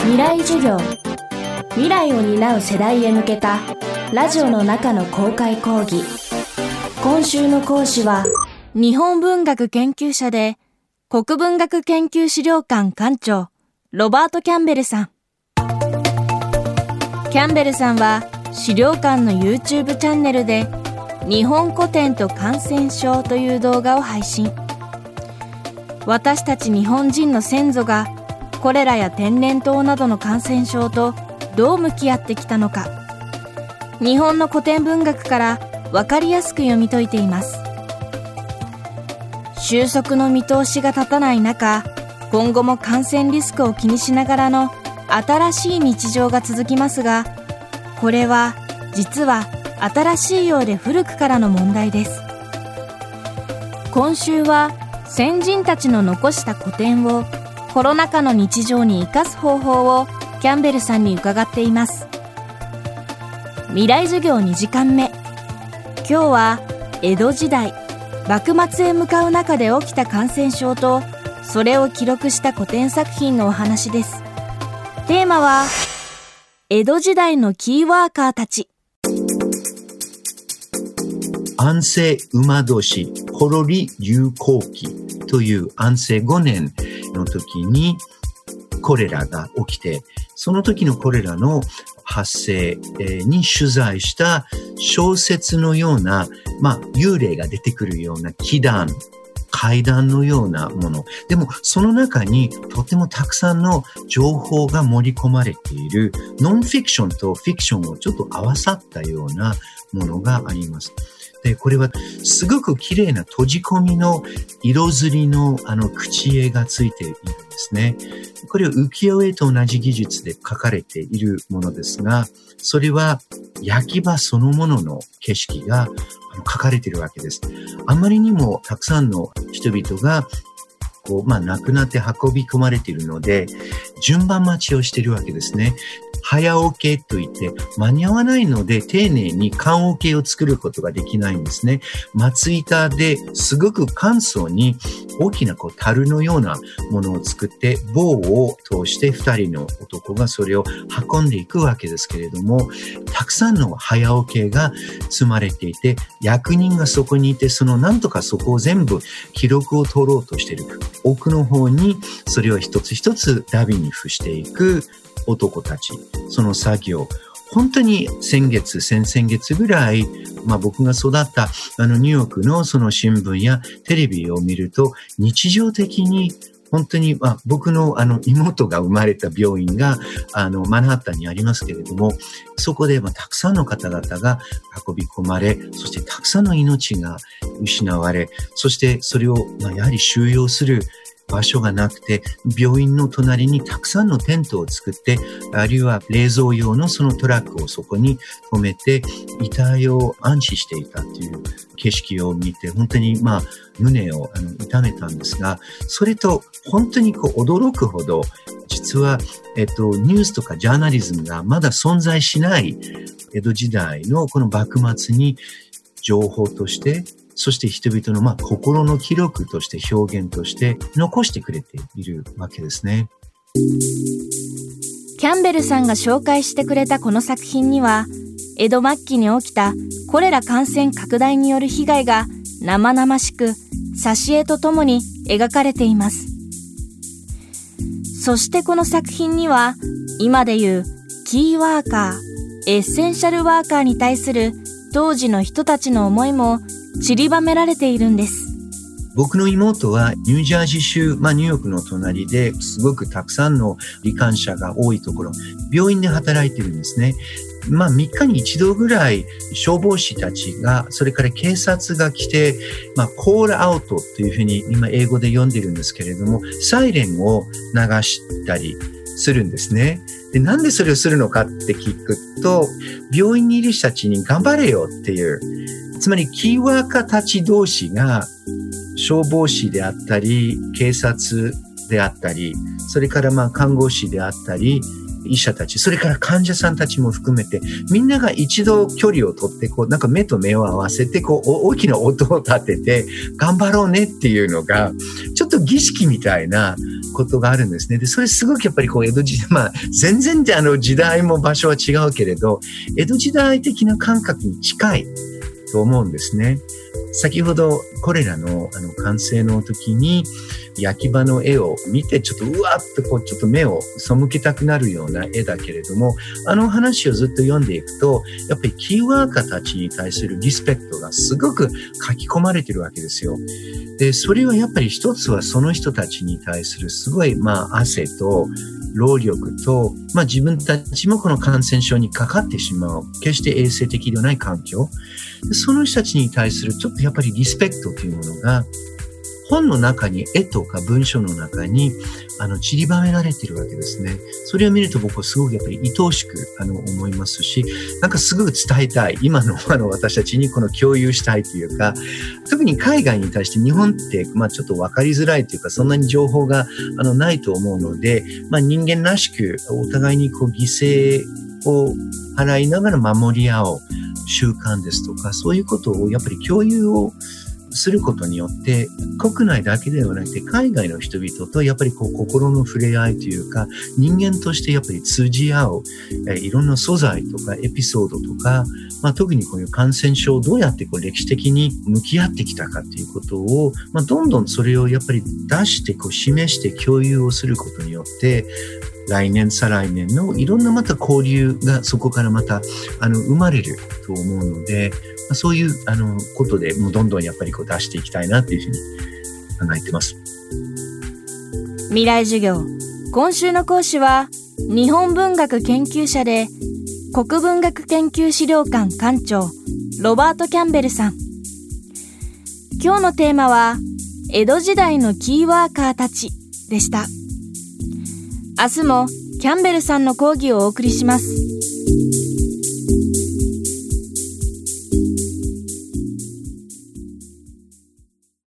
未来授業。未来を担う世代へ向けたラジオの中の公開講義。今週の講師は日本文学研究者で国文学研究資料館館長ロバート・キャンベルさん。キャンベルさんは資料館の YouTube チャンネルで日本古典と感染症という動画を配信。私たち日本人の先祖がコレラや天然痘などの感染症とどう向き合ってきたのか。日本の古典文学から分かりやすく読み解いています。収束の見通しが立たない中今後も感染リスクを気にしながらの新しい日常が続きますがこれは実は新しいようで古くからの問題です。今週は先人たちの残した古典をコロナ禍の日常に生かす方法をキャンベルさんに伺っています。未来授業2時間目。今日は江戸時代幕末へ向かう中で起きた感染症とそれを記録した古典作品のお話です。テーマは江戸時代のキーワーカーたち。安政馬年コロリ流行期という安政5年の時にコレラが起きて、その時のコレラの発生に取材した小説のような、まあ、幽霊が出てくるような祈願、階段のようなもの。でも、その中にとてもたくさんの情報が盛り込まれている、ノンフィクションとフィクションをちょっと合わさったようなものがあります。で、これはすごく綺麗な閉じ込みの色ずりのあの口絵がついているんですね。これは浮世絵と同じ技術で描かれているものですが、それは焼き場そのものの景色が書かれているわけです。あまりにもたくさんの人々がこう、まあ、亡くなって運び込まれているので、順番待ちをしているわけですね。早桶といって間に合わないので丁寧に缶桶を作ることができないんですね。松板ですごく簡素に大きなこう樽のようなものを作って棒を通して二人の男がそれを運んでいくわけですけれども、たくさんの早桶が積まれていて、役人がそこにいて、そのなんとかそこを全部記録を取ろうとしている。奥の方にそれを一つ一つダビに付していく男たち、その作業、本当に先月、先々月ぐらい、まあ僕が育ったあのニューヨークのその新聞やテレビを見ると、日常的に本当に、まあ、僕のあの妹が生まれた病院があのマンハッタンにありますけれども、そこで、まあ、たくさんの方々が運び込まれ、そしてたくさんの命が失われ、そしてそれを、まあ、やはり収容する場所がなくて、病院の隣にたくさんのテントを作って、あるいは冷蔵用のそのトラックをそこに止めて、遺体を安置していたという景色を見て、本当にまあ、胸をあの痛めたんですが、それと本当にこう驚くほど、実は、えっと、ニュースとかジャーナリズムがまだ存在しない江戸時代のこの幕末に情報としてそして人々のまあ心の記録として表現として残してくれているわけですね。キャンベルさんが紹介してくれたこの作品には、江戸末期に起きたコレラ感染拡大による被害が生々しく、挿絵とともに描かれています。そしてこの作品には、今でいうキーワーカー、エッセンシャルワーカーに対する当時の人たちの思いも散りばめられているんです。僕の妹はニュージャージー州、まあニューヨークの隣ですごくたくさんの罹患者が多いところ、病院で働いてるんですね。まあ3日に一度ぐらい消防士たちが、それから警察が来て、まあコールアウトというふうに今英語で読んでるんですけれども、サイレンを流したりするんですね。で、なんでそれをするのかって聞くと、病院にいる人たちに頑張れよっていう、つまりキーワーカーたち同士が消防士であったり、警察であったり、それからまあ看護師であったり、医者たち、それから患者さんたちも含めて、みんなが一度距離を取って、こう、なんか目と目を合わせて、こう、大きな音を立てて、頑張ろうねっていうのが、ちょっと儀式みたいなことがあるんですね。で、それすごくやっぱりこう、江戸時代、まあ、全然あの時代も場所は違うけれど、江戸時代的な感覚に近いと思うんですね。先ほどこれらのあの完成の時に焼き場の絵を見てちょっとうわっとこうちょっと目を背けたくなるような絵だけれどもあの話をずっと読んでいくとやっぱりキーワーカーたちに対するリスペクトがすごく書き込まれてるわけですよ。で、それはやっぱり一つはその人たちに対するすごいまあ汗と労力と、まあ自分たちもこの感染症にかかってしまう、決して衛生的ではない環境。その人たちに対するちょっとやっぱりリスペクトというものが本の中に絵とか文章の中にあの散りばめられてるわけですね。それを見ると僕はすごくやっぱり愛おしくあの思いますし、なんかすぐ伝えたい。今の あの私たちにこの共有したいというか、特に海外に対して日本ってまあちょっと分かりづらいというか、そんなに情報があのないと思うので、まあ人間らしくお互いにこう犠牲を払いながら守り合う習慣ですとか、そういうことをやっぱり共有をすることによって、国内だけではなくて、海外の人々とやっぱりこう心の触れ合いというか、人間としてやっぱり通じ合う、えいろんな素材とかエピソードとか、まあ、特にこういう感染症をどうやってこう歴史的に向き合ってきたかということを、まあ、どんどんそれをやっぱり出してこう示して共有をすることによって、来年、再来年のいろんなまた交流がそこからまたあの生まれると思うので、ま、そういうあのことでもうどんどんやっぱりこう出していきたいなっていうふうに考えてます。未来授業今週の講師は日本文学研究者で国文学研究資料館館長ロバート・キャンベルさん今日のテーマは江戸時代のキーワーカーたちでした明日もキャンベルさんの講義をお送りします。